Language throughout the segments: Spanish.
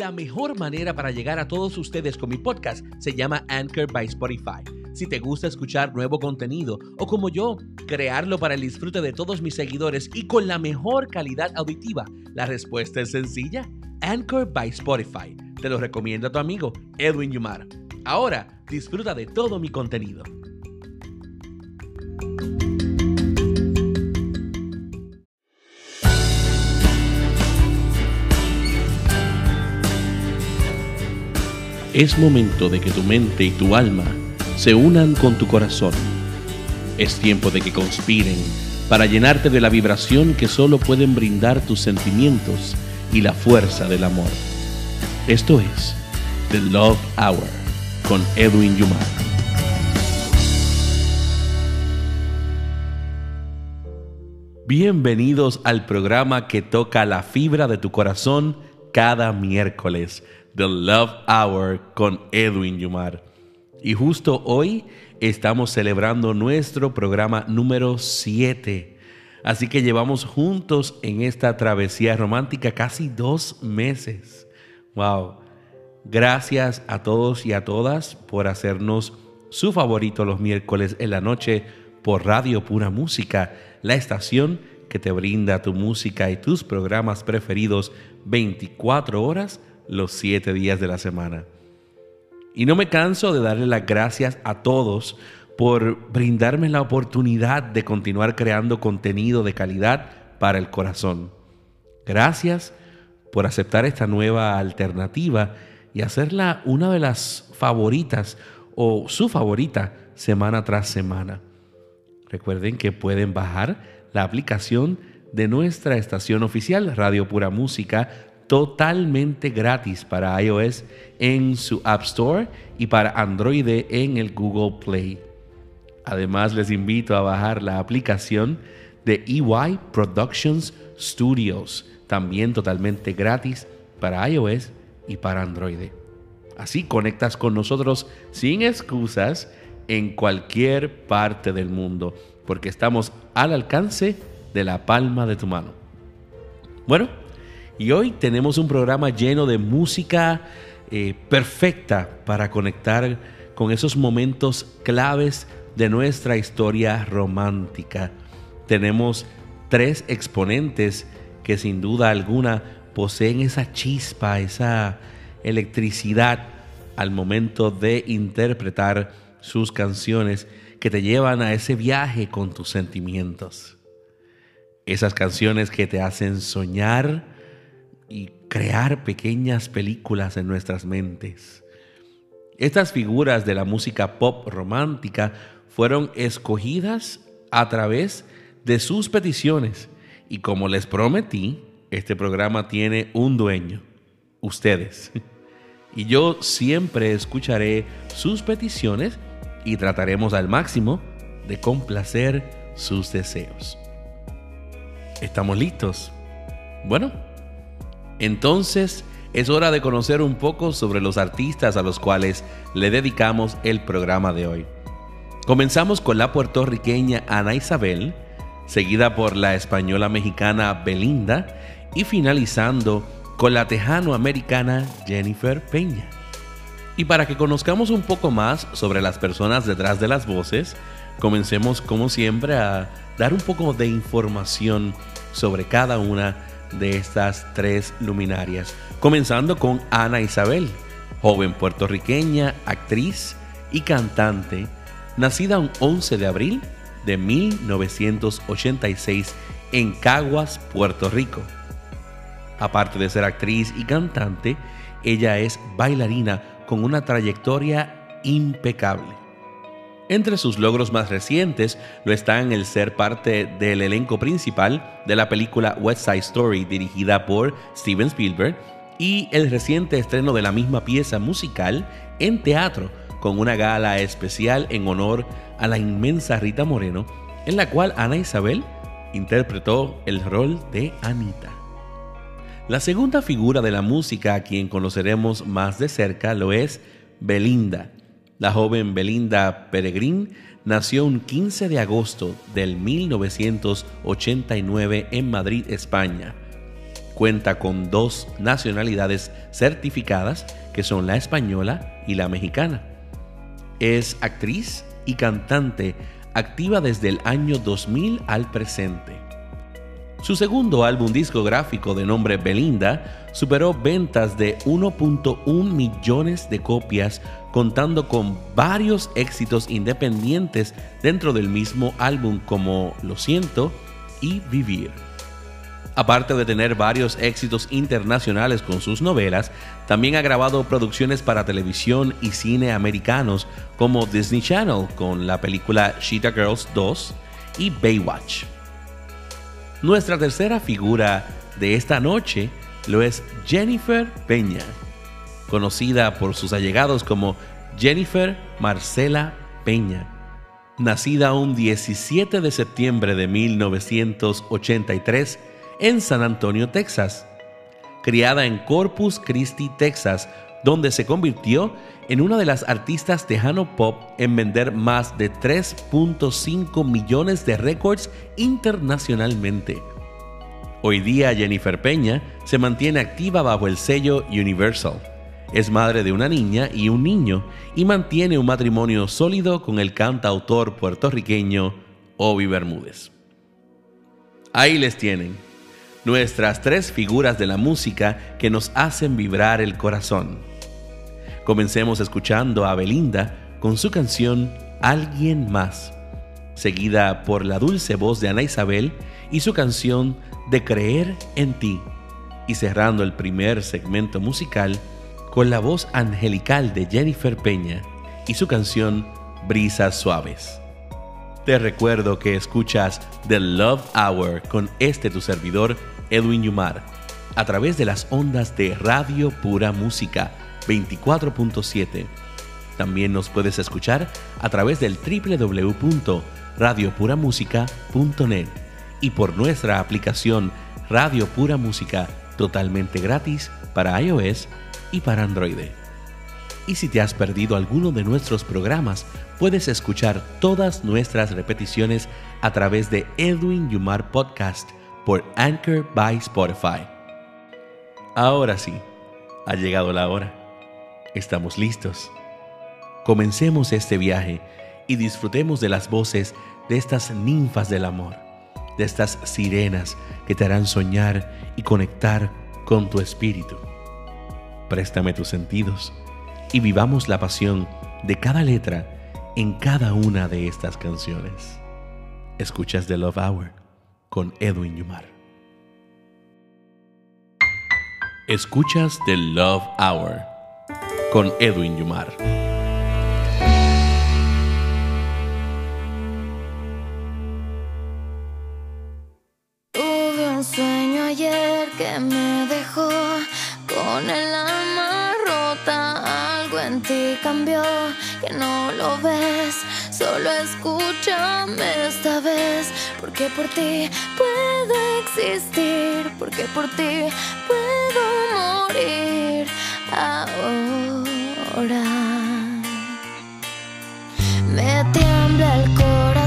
La mejor manera para llegar a todos ustedes con mi podcast se llama Anchor by Spotify. Si te gusta escuchar nuevo contenido o como yo, crearlo para el disfrute de todos mis seguidores y con la mejor calidad auditiva, la respuesta es sencilla. Anchor by Spotify. Te lo recomiendo a tu amigo Edwin Yumar. Ahora disfruta de todo mi contenido. Es momento de que tu mente y tu alma se unan con tu corazón. Es tiempo de que conspiren para llenarte de la vibración que solo pueden brindar tus sentimientos y la fuerza del amor. Esto es The Love Hour con Edwin Yumar. Bienvenidos al programa que toca la fibra de tu corazón cada miércoles, The Love Hour con Edwin Yumar. Y justo hoy estamos celebrando nuestro programa número 7. Así que llevamos juntos en esta travesía romántica casi dos meses. ¡Wow! Gracias a todos y a todas por hacernos su favorito los miércoles en la noche por Radio Pura Música, la estación que te brinda tu música y tus programas preferidos 24 horas los 7 días de la semana. Y no me canso de darle las gracias a todos por brindarme la oportunidad de continuar creando contenido de calidad para el corazón. Gracias por aceptar esta nueva alternativa y hacerla una de las favoritas o su favorita semana tras semana. Recuerden que pueden bajar la aplicación de nuestra estación oficial Radio Pura Música totalmente gratis para iOS en su App Store y para Android en el Google Play. Además les invito a bajar la aplicación de EY Productions Studios, también totalmente gratis para iOS y para Android. Así conectas con nosotros sin excusas en cualquier parte del mundo, porque estamos al alcance de la palma de tu mano. Bueno, y hoy tenemos un programa lleno de música eh, perfecta para conectar con esos momentos claves de nuestra historia romántica. Tenemos tres exponentes que sin duda alguna poseen esa chispa, esa electricidad al momento de interpretar sus canciones que te llevan a ese viaje con tus sentimientos. Esas canciones que te hacen soñar y crear pequeñas películas en nuestras mentes. Estas figuras de la música pop romántica fueron escogidas a través de sus peticiones y como les prometí, este programa tiene un dueño, ustedes. Y yo siempre escucharé sus peticiones y trataremos al máximo de complacer sus deseos. ¿Estamos listos? Bueno, entonces es hora de conocer un poco sobre los artistas a los cuales le dedicamos el programa de hoy. Comenzamos con la puertorriqueña Ana Isabel, seguida por la española mexicana Belinda y finalizando con la tejano-americana Jennifer Peña. Y para que conozcamos un poco más sobre las personas detrás de las voces, comencemos como siempre a dar un poco de información sobre cada una de estas tres luminarias, comenzando con Ana Isabel, joven puertorriqueña, actriz y cantante, nacida un 11 de abril de 1986 en Caguas, Puerto Rico. Aparte de ser actriz y cantante, ella es bailarina con una trayectoria impecable. Entre sus logros más recientes lo están el ser parte del elenco principal de la película West Side Story dirigida por Steven Spielberg y el reciente estreno de la misma pieza musical en teatro con una gala especial en honor a la inmensa Rita Moreno, en la cual Ana Isabel interpretó el rol de Anita. La segunda figura de la música a quien conoceremos más de cerca lo es Belinda. La joven Belinda Peregrín nació un 15 de agosto del 1989 en Madrid, España. Cuenta con dos nacionalidades certificadas, que son la española y la mexicana. Es actriz y cantante activa desde el año 2000 al presente. Su segundo álbum discográfico de nombre Belinda superó ventas de 1.1 millones de copias, contando con varios éxitos independientes dentro del mismo álbum como Lo siento y Vivir. Aparte de tener varios éxitos internacionales con sus novelas, también ha grabado producciones para televisión y cine americanos como Disney Channel con la película Cheetah Girls 2 y Baywatch. Nuestra tercera figura de esta noche lo es Jennifer Peña, conocida por sus allegados como Jennifer Marcela Peña. Nacida un 17 de septiembre de 1983 en San Antonio, Texas. Criada en Corpus Christi, Texas, donde se convirtió en una de las artistas tejano pop en vender más de 3.5 millones de récords internacionalmente. Hoy día Jennifer Peña se mantiene activa bajo el sello Universal. Es madre de una niña y un niño y mantiene un matrimonio sólido con el cantautor puertorriqueño Obi Bermúdez. Ahí les tienen nuestras tres figuras de la música que nos hacen vibrar el corazón. Comencemos escuchando a Belinda con su canción Alguien más, seguida por la dulce voz de Ana Isabel y su canción De creer en ti, y cerrando el primer segmento musical con la voz angelical de Jennifer Peña y su canción Brisas Suaves. Te recuerdo que escuchas The Love Hour con este tu servidor, Edwin Yumar, a través de las ondas de Radio Pura Música 24.7. También nos puedes escuchar a través del www.radiopuramusica.net y por nuestra aplicación Radio Pura Música totalmente gratis para iOS y para Android. Y si te has perdido alguno de nuestros programas, puedes escuchar todas nuestras repeticiones a través de Edwin Yumar Podcast por Anchor by Spotify. Ahora sí, ha llegado la hora. Estamos listos. Comencemos este viaje y disfrutemos de las voces de estas ninfas del amor, de estas sirenas que te harán soñar y conectar con tu espíritu. Préstame tus sentidos y vivamos la pasión de cada letra en cada una de estas canciones. Escuchas The Love Hour con Edwin Yumar. Escuchas The Love Hour con Edwin Yumar. Tuve un sueño ayer que me dejó con el alma rota. Algo en ti cambió que no lo ves. Solo escúchame esta vez, porque por ti puedo existir, porque por ti puedo morir ahora. Me tiembla el corazón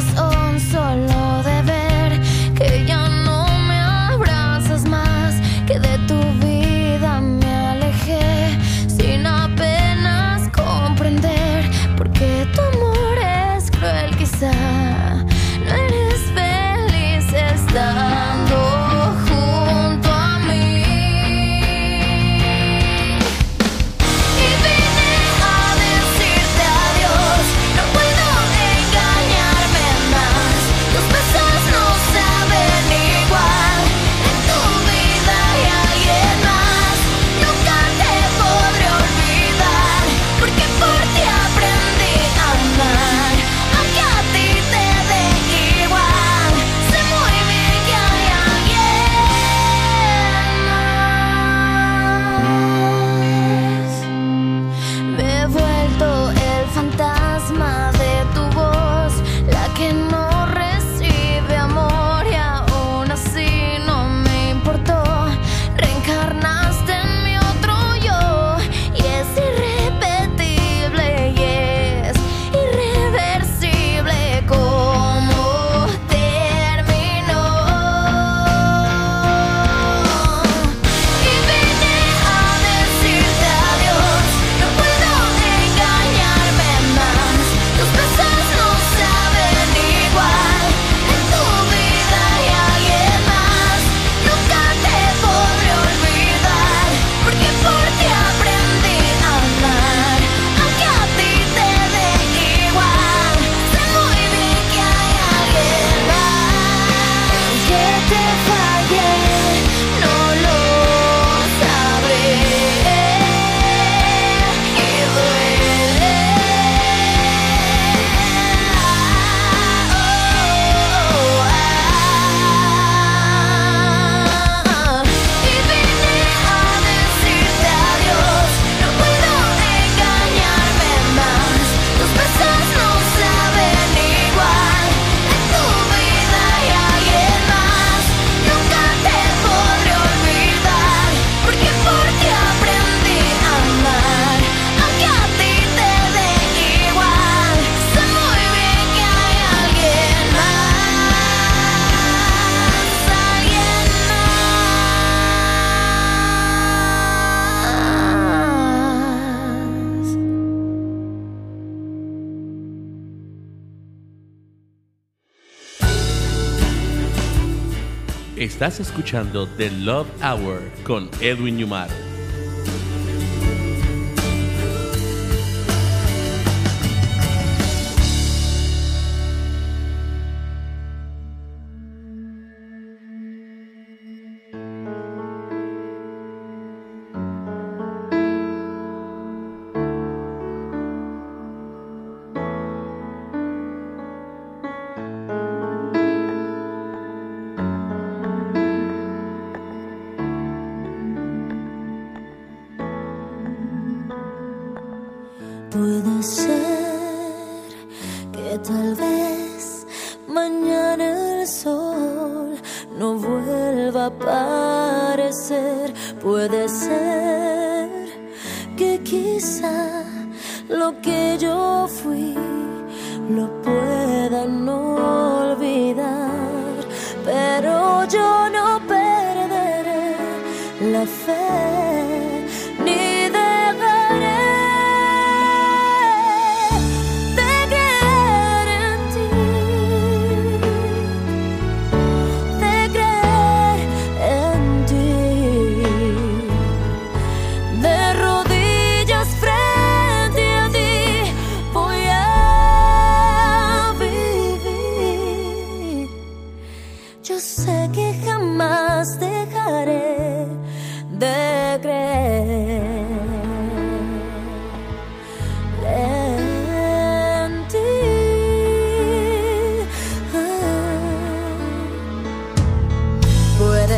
Estás escuchando The Love Hour con Edwin Yumar.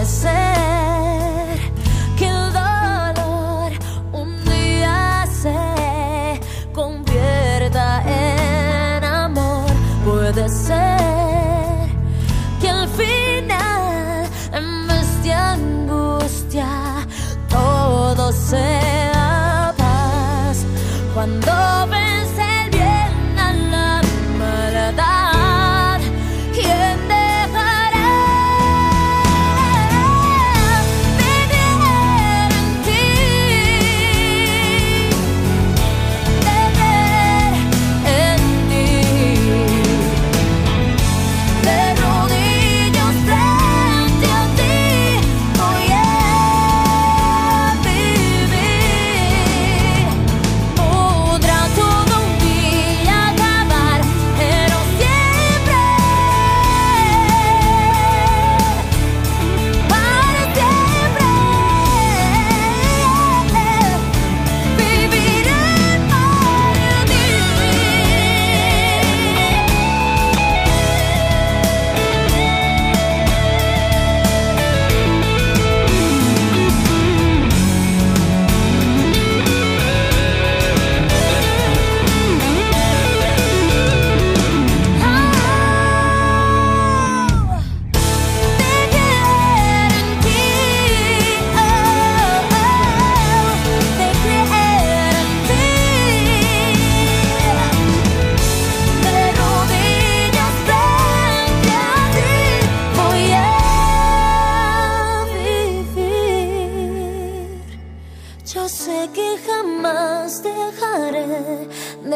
said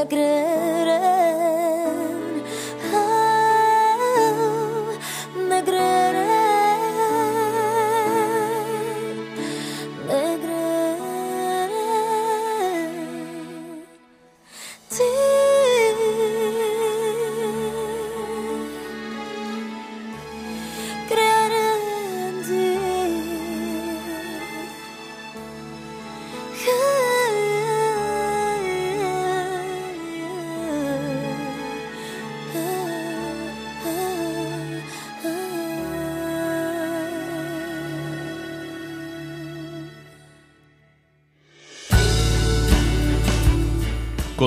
grudder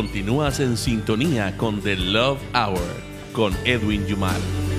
Continúas en sintonía con The Love Hour con Edwin Yumar.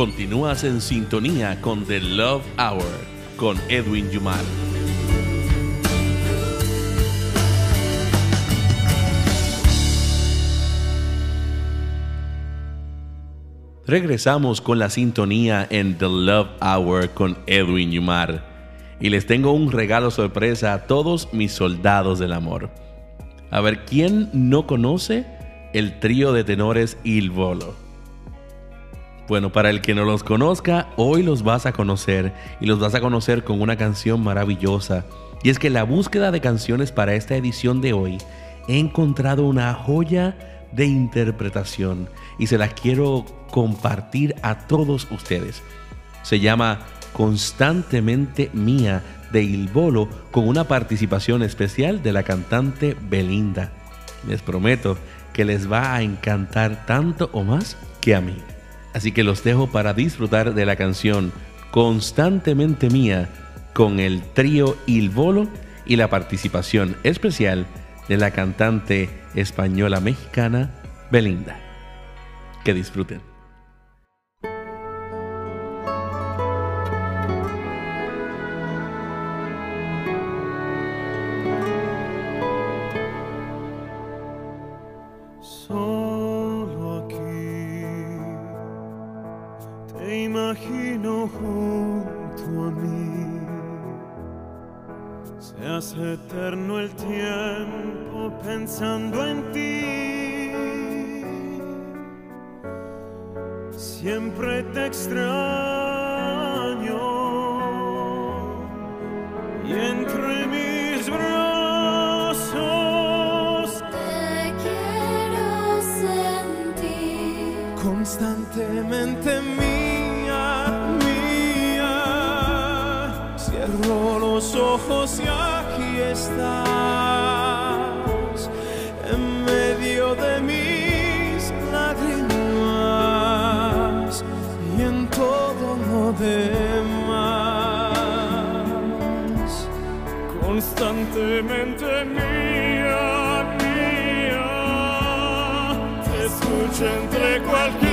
Continúas en sintonía con The Love Hour con Edwin Yumar. Regresamos con la sintonía en The Love Hour con Edwin Yumar. Y les tengo un regalo sorpresa a todos mis soldados del amor. A ver, ¿quién no conoce el trío de tenores Il Volo? Bueno, para el que no los conozca, hoy los vas a conocer y los vas a conocer con una canción maravillosa. Y es que en la búsqueda de canciones para esta edición de hoy he encontrado una joya de interpretación y se las quiero compartir a todos ustedes. Se llama Constantemente Mía de Il Bolo con una participación especial de la cantante Belinda. Les prometo que les va a encantar tanto o más que a mí. Así que los dejo para disfrutar de la canción Constantemente Mía con el trío Il Bolo y la participación especial de la cantante española mexicana Belinda. Que disfruten. Pensando en ti. Siempre te extraño y entre mis brazos Te quiero sentir. constantemente mía, mía. Cierro los ojos y aquí estás, demás. Constantemente mía, mía, te escucho entre cualquier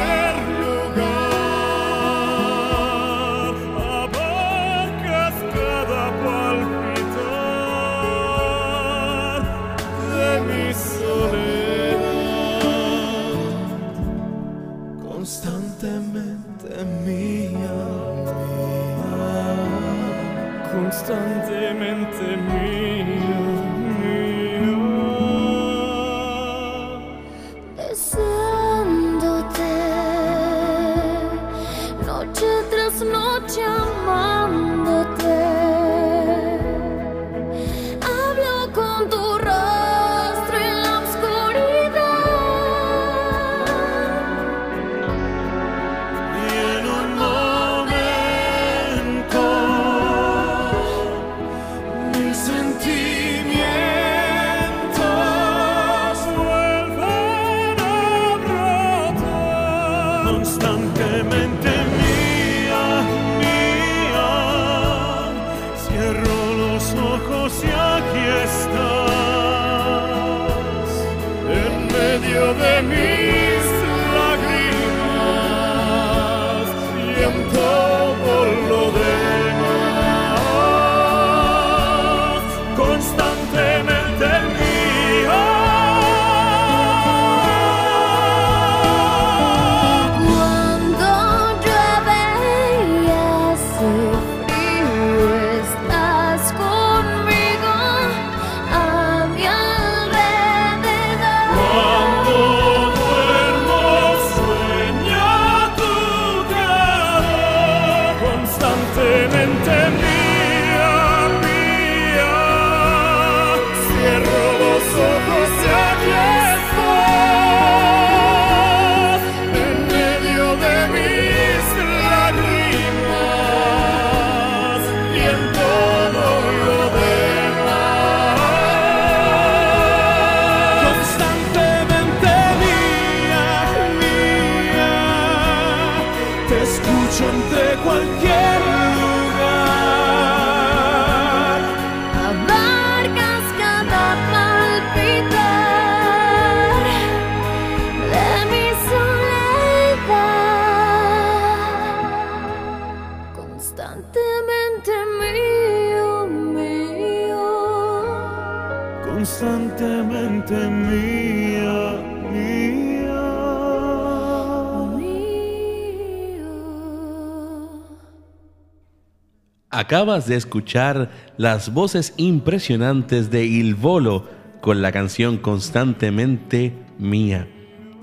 Acabas de escuchar las voces impresionantes de Il Volo con la canción Constantemente Mía,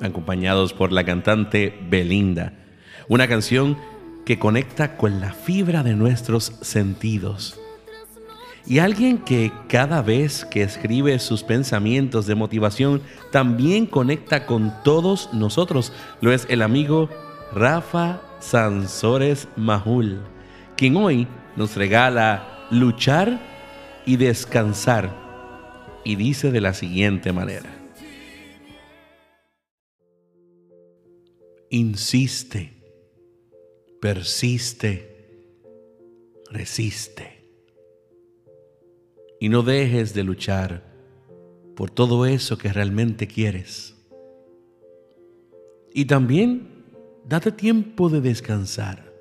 acompañados por la cantante Belinda. Una canción que conecta con la fibra de nuestros sentidos. Y alguien que cada vez que escribe sus pensamientos de motivación también conecta con todos nosotros, lo es el amigo Rafa Sansores Mahul, quien hoy nos regala luchar y descansar. Y dice de la siguiente manera. Insiste, persiste, resiste. Y no dejes de luchar por todo eso que realmente quieres. Y también date tiempo de descansar,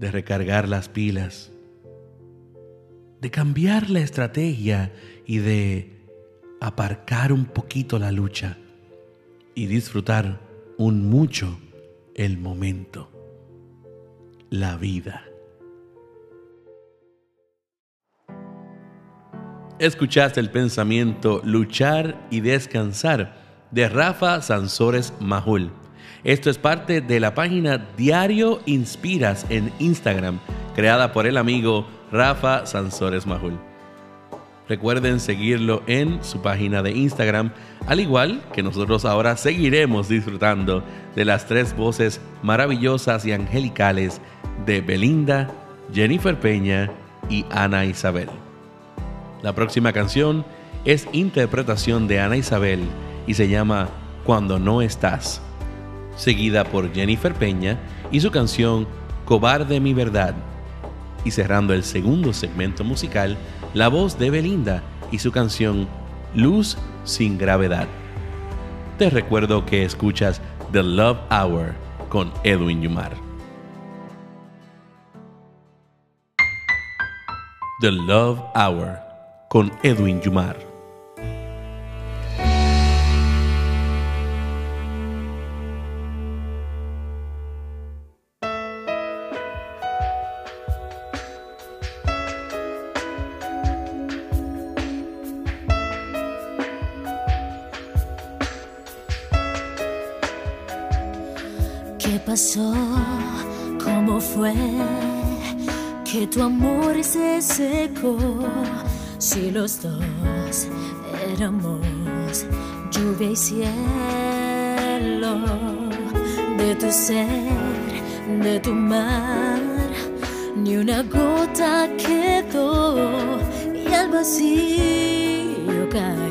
de recargar las pilas, de cambiar la estrategia y de aparcar un poquito la lucha y disfrutar un mucho el momento, la vida. Escuchaste el pensamiento Luchar y Descansar de Rafa Sansores Mahul. Esto es parte de la página Diario Inspiras en Instagram, creada por el amigo Rafa Sansores Mahul. Recuerden seguirlo en su página de Instagram, al igual que nosotros ahora seguiremos disfrutando de las tres voces maravillosas y angelicales de Belinda, Jennifer Peña y Ana Isabel. La próxima canción es interpretación de Ana Isabel y se llama Cuando no estás, seguida por Jennifer Peña y su canción Cobarde mi verdad. Y cerrando el segundo segmento musical, la voz de Belinda y su canción Luz sin gravedad. Te recuerdo que escuchas The Love Hour con Edwin Yumar. The Love Hour con Edwin Yumar. tu amor se secó. Si los dos éramos lluvia y cielo, de tu ser, de tu mar, ni una gota quedó y al vacío caí.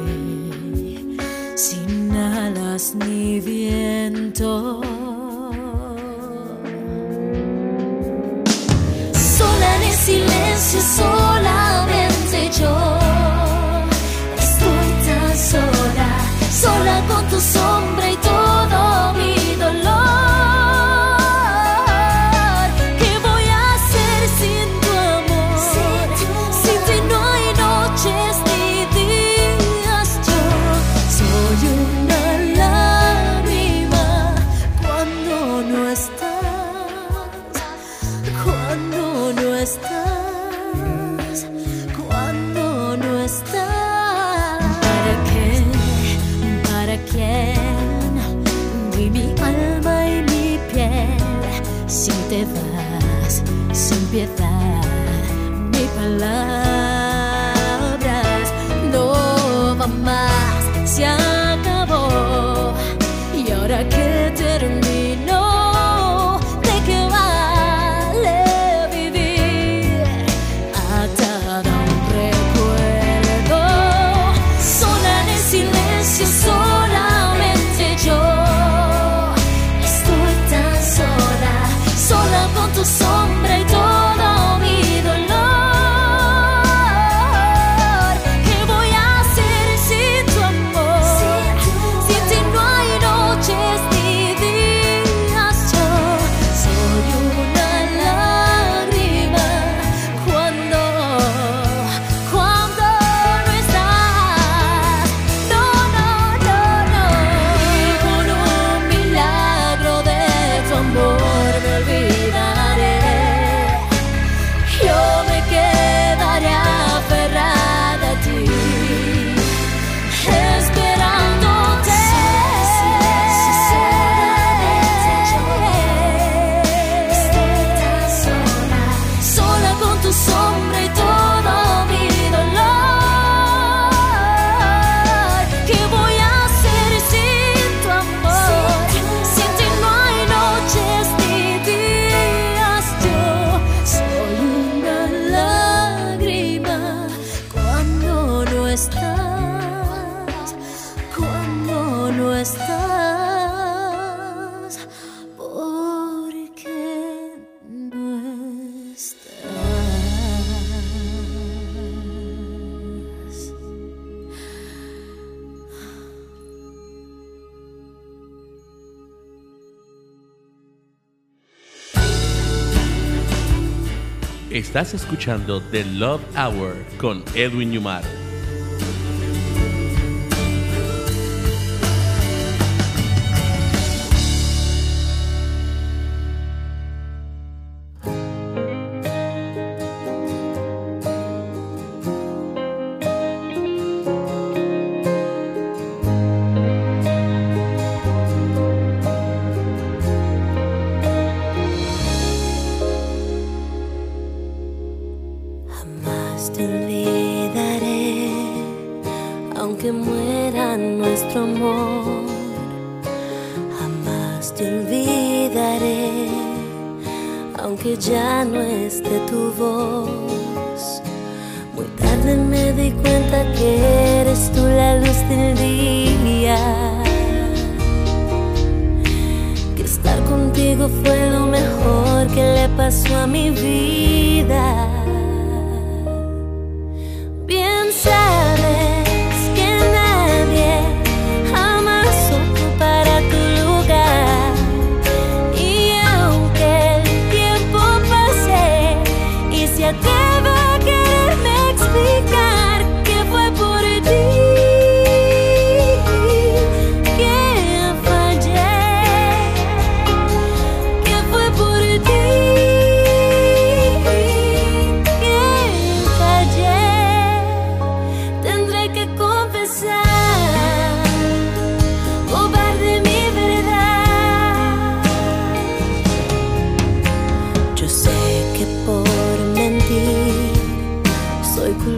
propriedade. Estás escuchando The Love Hour con Edwin Yumar.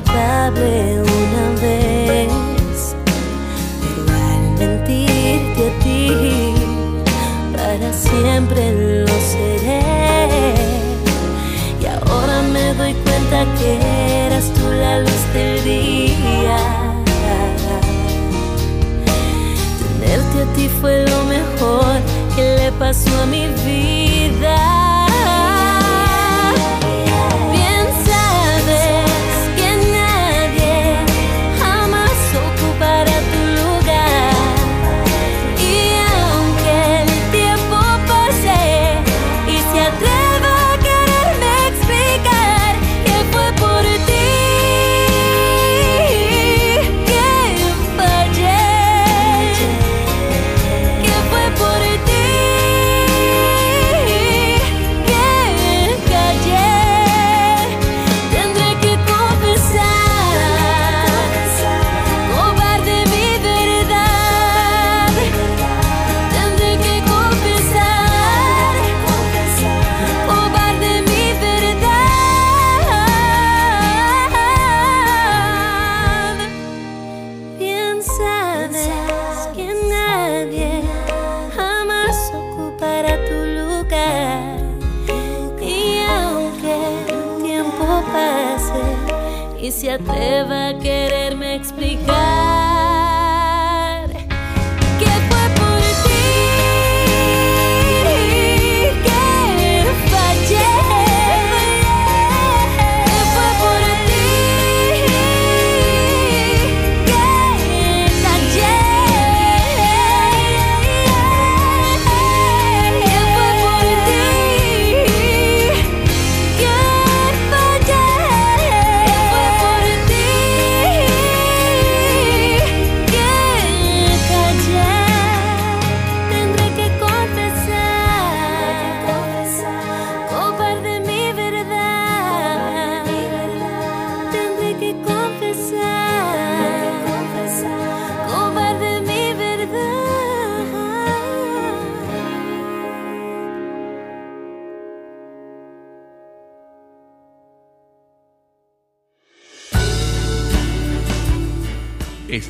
culpable una vez, pero al mentirte a ti, para siempre lo seré. Y ahora me doy cuenta que eras tú la luz del día. Tenerte a ti fue lo mejor que le pasó a mi vida.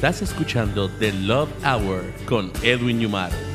Estás escuchando The Love Hour con Edwin Yumar.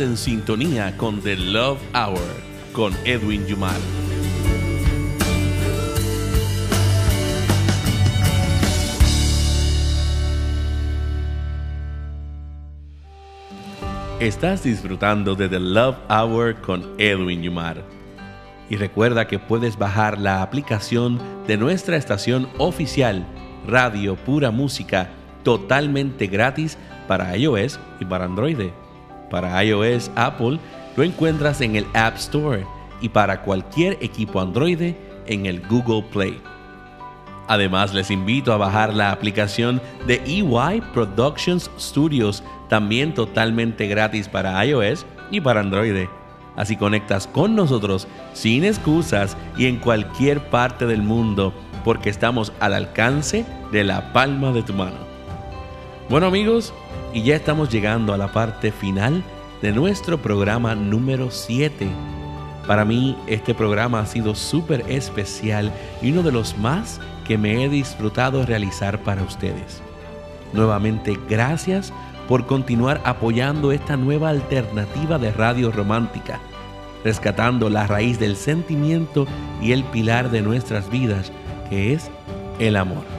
En sintonía con The Love Hour con Edwin Yumar. Estás disfrutando de The Love Hour con Edwin Yumar. Y recuerda que puedes bajar la aplicación de nuestra estación oficial, Radio Pura Música, totalmente gratis para iOS y para Android. Para iOS, Apple, lo encuentras en el App Store y para cualquier equipo Android en el Google Play. Además, les invito a bajar la aplicación de EY Productions Studios, también totalmente gratis para iOS y para Android. Así conectas con nosotros sin excusas y en cualquier parte del mundo, porque estamos al alcance de la palma de tu mano. Bueno amigos, y ya estamos llegando a la parte final de nuestro programa número 7. Para mí este programa ha sido súper especial y uno de los más que me he disfrutado realizar para ustedes. Nuevamente, gracias por continuar apoyando esta nueva alternativa de radio romántica, rescatando la raíz del sentimiento y el pilar de nuestras vidas, que es el amor.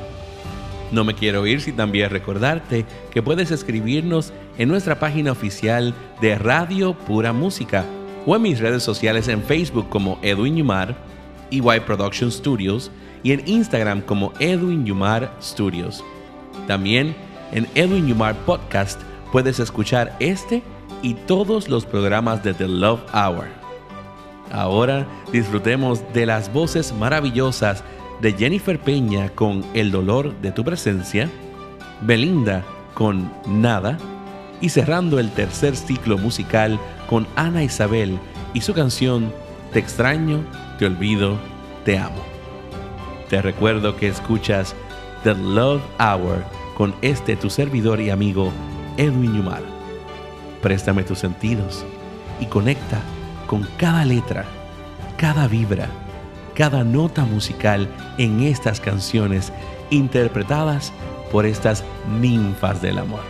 No me quiero ir sin también recordarte que puedes escribirnos en nuestra página oficial de Radio Pura Música o en mis redes sociales en Facebook como Edwin Yumar, EY Production Studios, y en Instagram como Edwin Yumar Studios. También en Edwin Yumar Podcast puedes escuchar este y todos los programas de The Love Hour. Ahora disfrutemos de las voces maravillosas de Jennifer Peña con El dolor de tu presencia, Belinda con Nada y cerrando el tercer ciclo musical con Ana Isabel y su canción Te extraño, te olvido, te amo. Te recuerdo que escuchas The Love Hour con este tu servidor y amigo Edwin Yumar. Préstame tus sentidos y conecta con cada letra, cada vibra, cada nota musical en estas canciones interpretadas por estas ninfas del amor.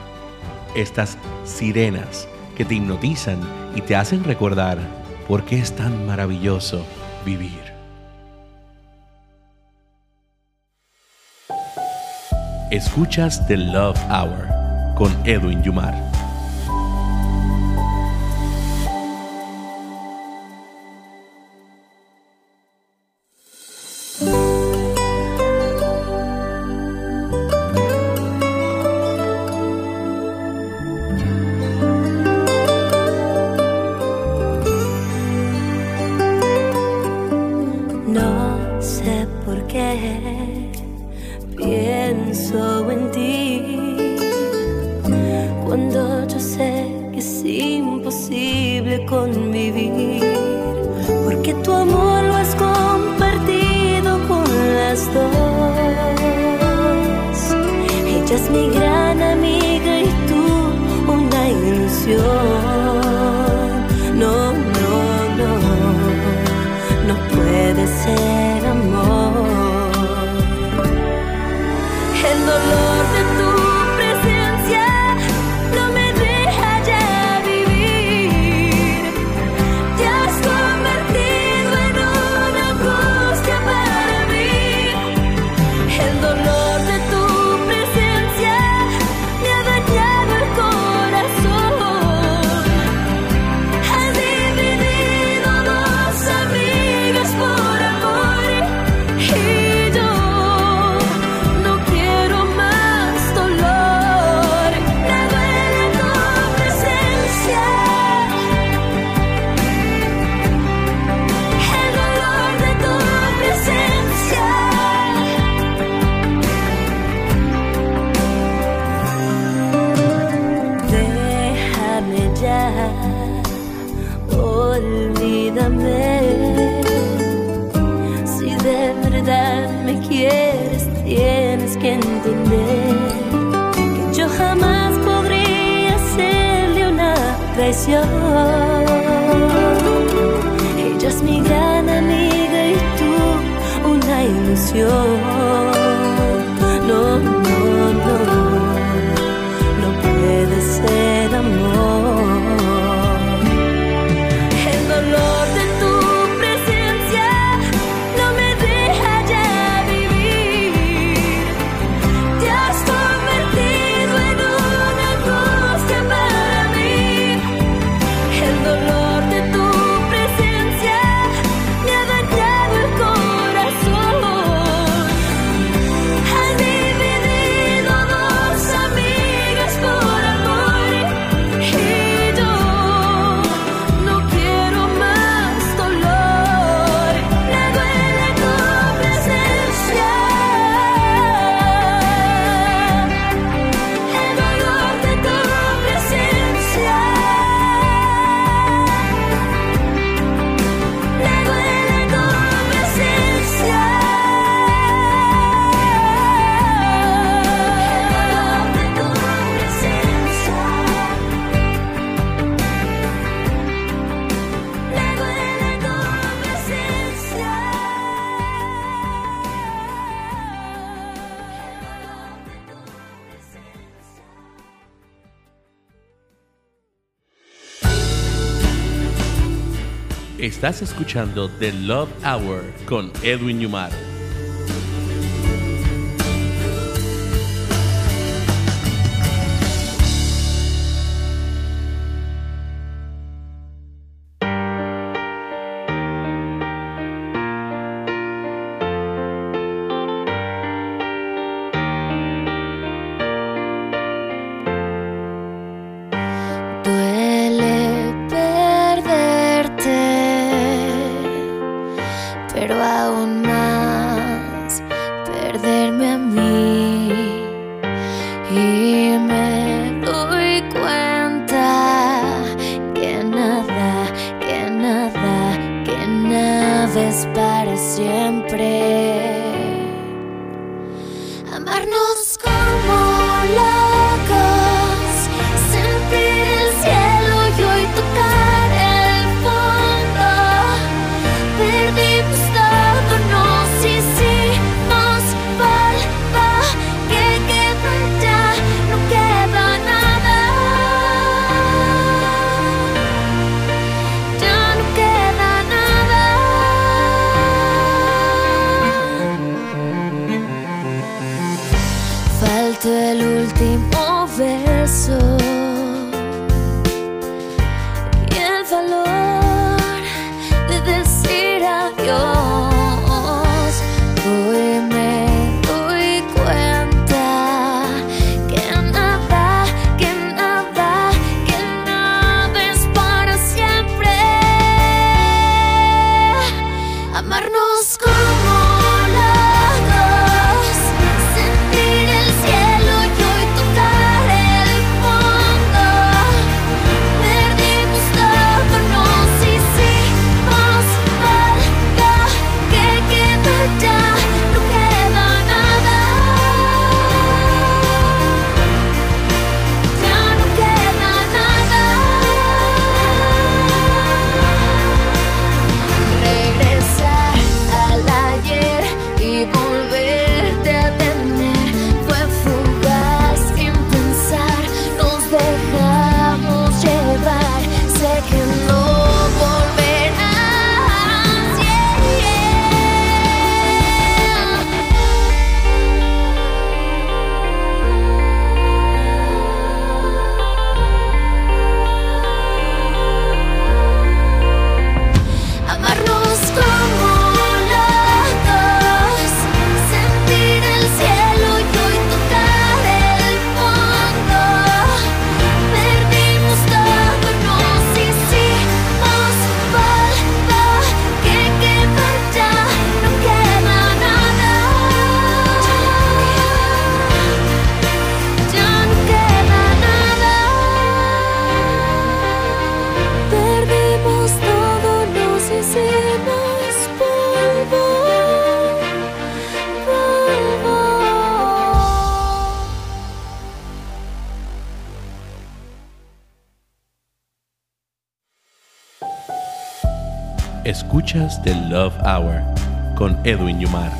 Estas sirenas que te hipnotizan y te hacen recordar por qué es tan maravilloso vivir. Escuchas The Love Hour con Edwin Yumar. Si de verdad me quieres, tienes que entender que yo jamás podría ser de una traición. Estás escuchando The Love Hour con Edwin Yumar. The Love Hour con Edwin Yumar.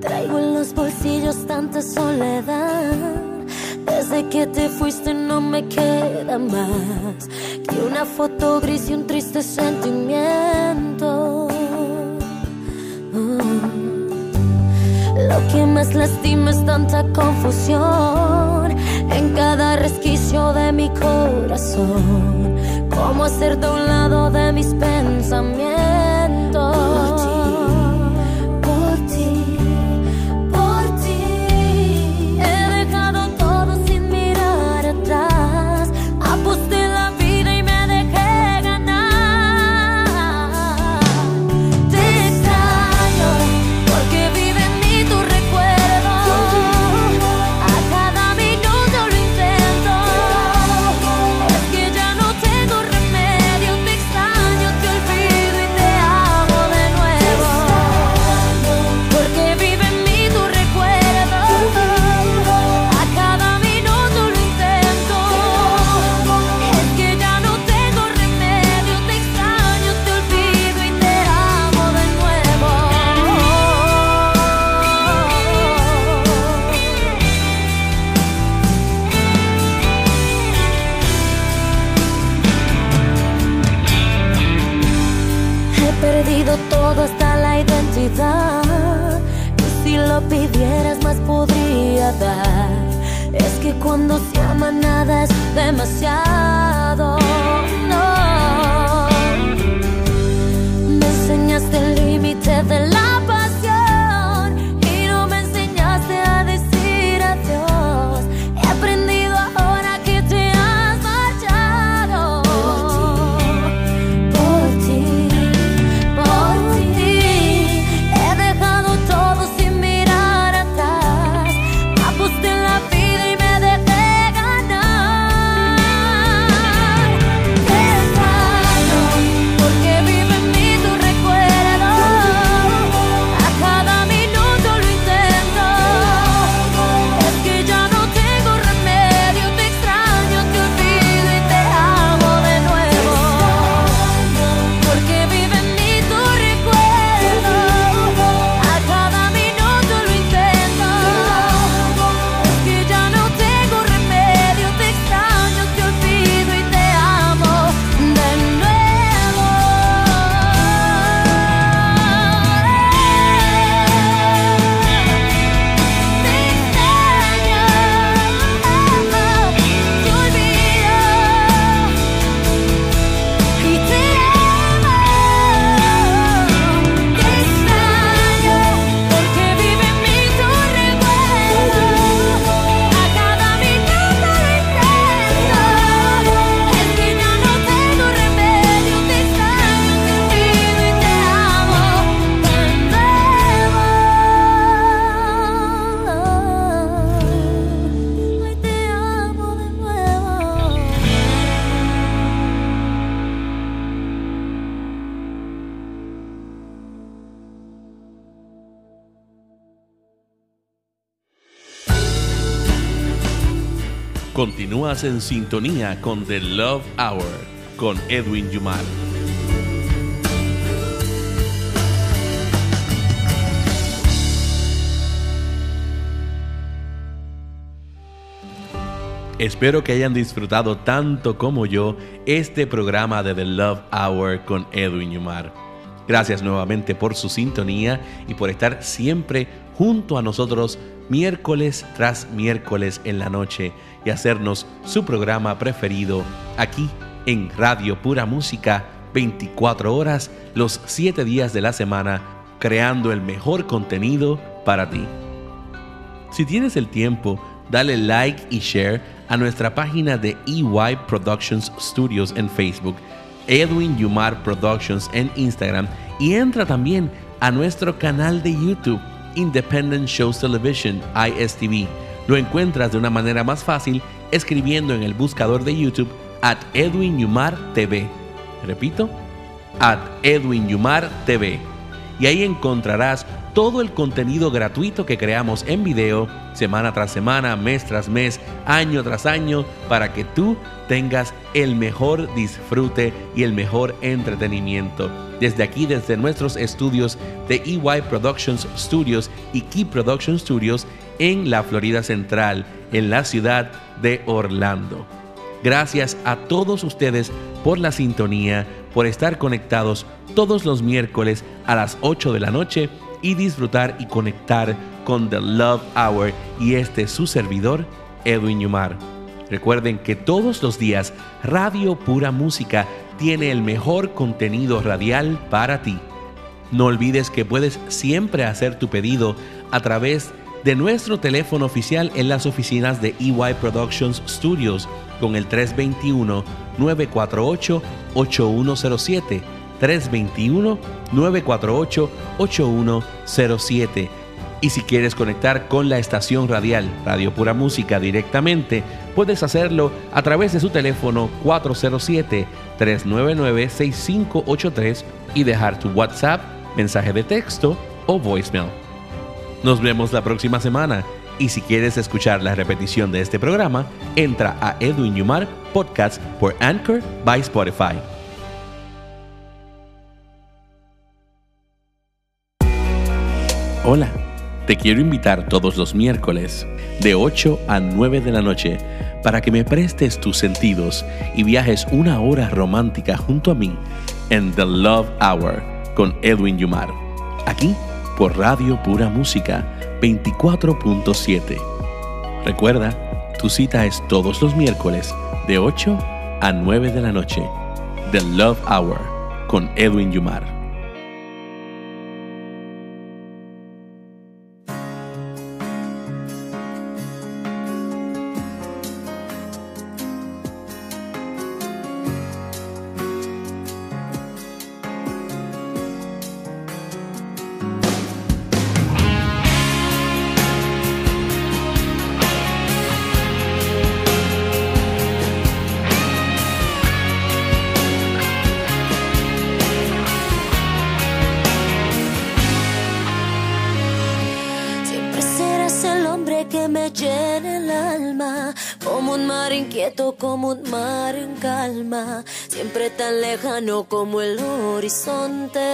Traigo en los bolsillos tanta soledad. Que te fuiste no me queda más que una foto gris y un triste sentimiento. Oh. Lo que más lastima es tanta confusión en cada resquicio de mi corazón. Cómo hacer de un lado de mis pensamientos. Que cuando se ama nada es demasiado. No. Me enseñaste el límite de la En sintonía con The Love Hour con Edwin Yumar. Espero que hayan disfrutado tanto como yo este programa de The Love Hour con Edwin Yumar. Gracias nuevamente por su sintonía y por estar siempre junto a nosotros miércoles tras miércoles en la noche y hacernos su programa preferido aquí en Radio Pura Música 24 horas los 7 días de la semana creando el mejor contenido para ti. Si tienes el tiempo, dale like y share a nuestra página de EY Productions Studios en Facebook, Edwin Yumar Productions en Instagram y entra también a nuestro canal de YouTube, Independent Shows Television, ISTV, Lo encuentras de una manera más fácil escribiendo en el buscador de YouTube at Edwin Yumar TV. Repito, at Edwin Yumar TV. Y ahí encontrarás todo el contenido gratuito que creamos en video semana tras semana, mes tras mes, año tras año, para que tú tengas el mejor disfrute y el mejor entretenimiento. Desde aquí, desde nuestros estudios de EY Productions Studios y Key Production Studios en la Florida Central, en la ciudad de Orlando. Gracias a todos ustedes por la sintonía, por estar conectados todos los miércoles a las 8 de la noche y disfrutar y conectar con The Love Hour y este su servidor, Edwin Yumar. Recuerden que todos los días Radio Pura Música tiene el mejor contenido radial para ti. No olvides que puedes siempre hacer tu pedido a través de nuestro teléfono oficial en las oficinas de EY Productions Studios con el 321-948-8107. 321-948-8107. Y si quieres conectar con la estación radial Radio Pura Música directamente, puedes hacerlo a través de su teléfono 407-399-6583 y dejar tu WhatsApp, mensaje de texto o voicemail. Nos vemos la próxima semana y si quieres escuchar la repetición de este programa, entra a Edwin Yumar Podcast por Anchor by Spotify. Hola, te quiero invitar todos los miércoles de 8 a 9 de la noche para que me prestes tus sentidos y viajes una hora romántica junto a mí en The Love Hour con Edwin Yumar, aquí por Radio Pura Música 24.7. Recuerda, tu cita es todos los miércoles de 8 a 9 de la noche. The Love Hour con Edwin Yumar. Lejano como el horizonte.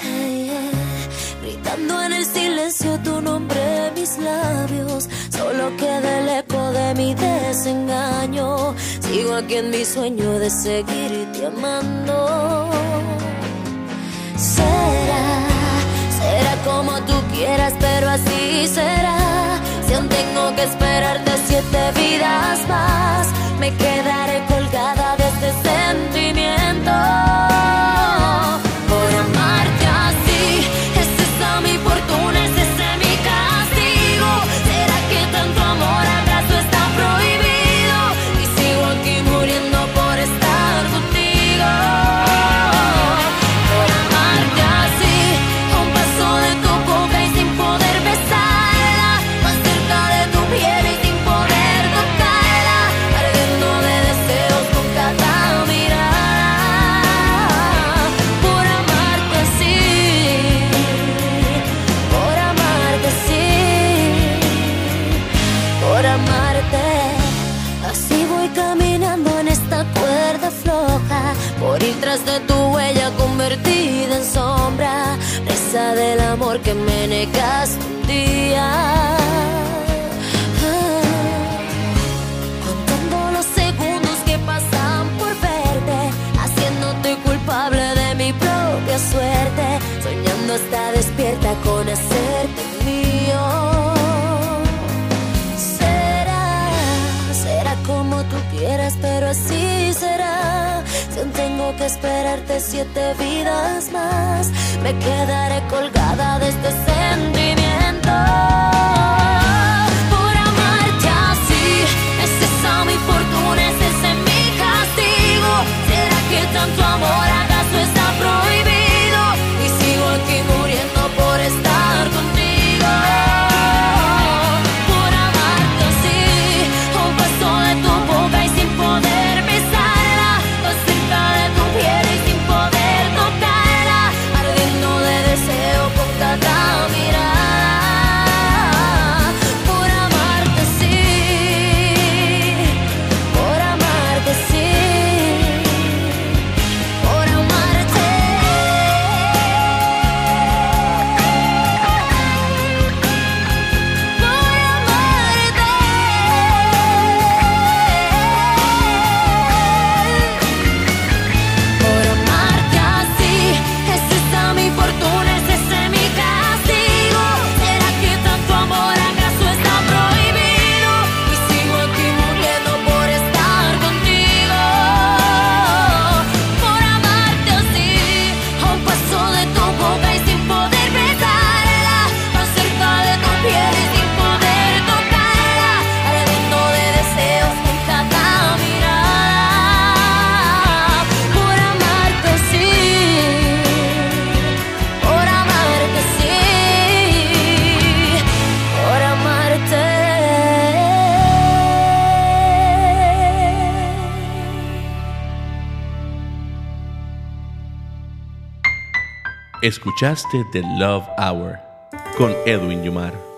Hey, yeah. Gritando en el silencio tu nombre mis labios, solo queda el eco de mi desengaño. Sigo aquí en mi sueño de seguirte amando. Será, será como tú quieras, pero así será. Si aún tengo que esperarte siete vidas más, me quedaré de este sentimiento. Del amor que me negaste un día. Que esperarte siete vidas más, me quedaré colgada de este sentimiento. Escuchaste The Love Hour con Edwin Yumar.